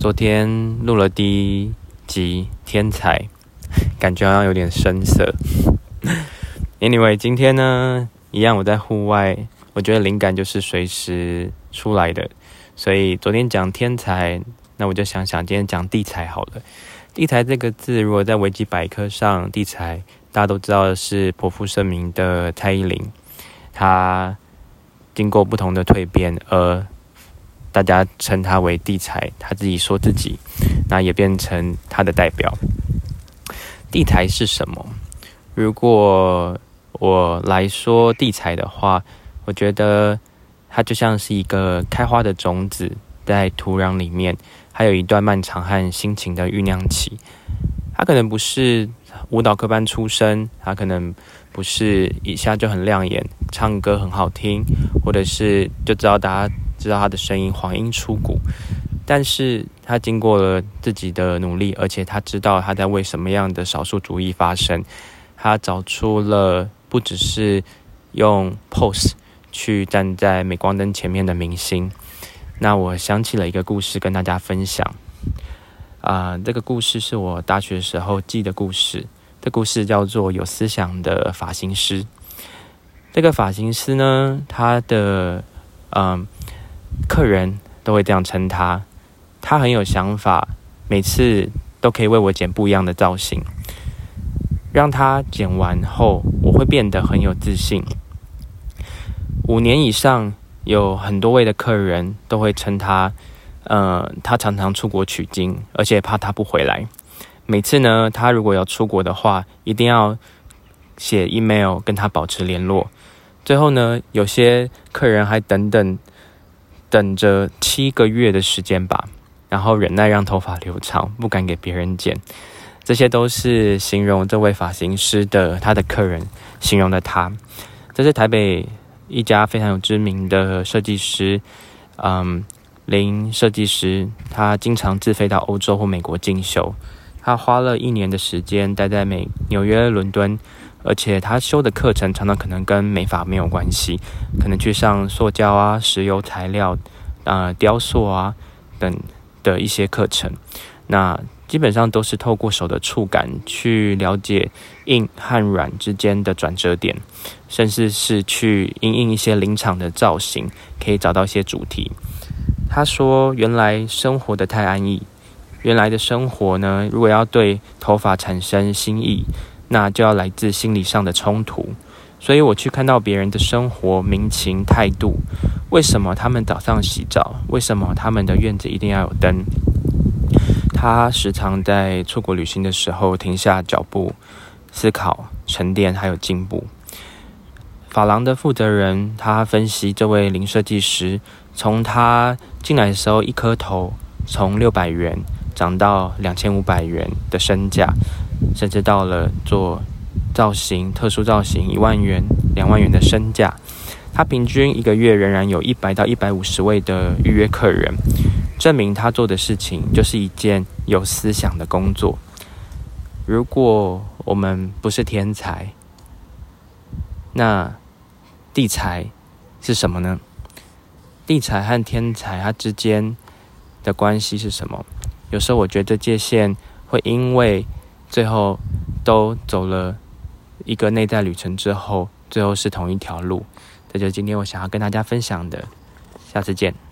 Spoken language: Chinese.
昨天录了第一集《天才》，感觉好像有点生涩。Anyway，今天呢，一样我在户外，我觉得灵感就是随时出来的，所以昨天讲天才，那我就想想今天讲地才好了。地才这个字，如果在维基百科上，地才大家都知道的是颇负盛名的蔡依林，她经过不同的蜕变而。大家称他为地才，他自己说自己，那也变成他的代表。地才是什么？如果我来说地才的话，我觉得它就像是一个开花的种子，在土壤里面，还有一段漫长和辛勤的酝酿期。他可能不是舞蹈科班出身，他可能不是一下就很亮眼，唱歌很好听，或者是就知道大家。知道他的声音黄莺出谷，但是他经过了自己的努力，而且他知道他在为什么样的少数主义发声。他找出了不只是用 pose 去站在镁光灯前面的明星。那我想起了一个故事跟大家分享。啊，这个故事是我大学时候记的故事。这故事叫做有思想的发型师。这个发型师呢，他的嗯。客人都会这样称他，他很有想法，每次都可以为我剪不一样的造型，让他剪完后，我会变得很有自信。五年以上，有很多位的客人都会称他，呃，他常常出国取经，而且怕他不回来。每次呢，他如果要出国的话，一定要写 email 跟他保持联络。最后呢，有些客人还等等。等着七个月的时间吧，然后忍耐让头发留长，不敢给别人剪。这些都是形容这位发型师的他的客人形容的他。这是台北一家非常有知名的设计师，嗯，林设计师。他经常自费到欧洲或美国进修。他花了一年的时间待在美纽约、伦敦。而且他修的课程常常可能跟美发没有关系，可能去上塑胶啊、石油材料、啊雕塑啊等的一些课程。那基本上都是透过手的触感去了解硬和软之间的转折点，甚至是去印印一些临场的造型，可以找到一些主题。他说：“原来生活的太安逸，原来的生活呢，如果要对头发产生新意。”那就要来自心理上的冲突，所以我去看到别人的生活、民情、态度。为什么他们早上洗澡？为什么他们的院子一定要有灯？他时常在出国旅行的时候停下脚步，思考、沉淀，还有进步。法郎的负责人他分析这位零设计师，从他进来的时候一颗头从六百元涨到两千五百元的身价。甚至到了做造型、特殊造型一万元、两万元的身价，他平均一个月仍然有一百到一百五十位的预约客人，证明他做的事情就是一件有思想的工作。如果我们不是天才，那地才是什么呢？地才和天才它之间的关系是什么？有时候我觉得界限会因为。最后，都走了一个内在旅程之后，最后是同一条路。这就是今天我想要跟大家分享的。下次见。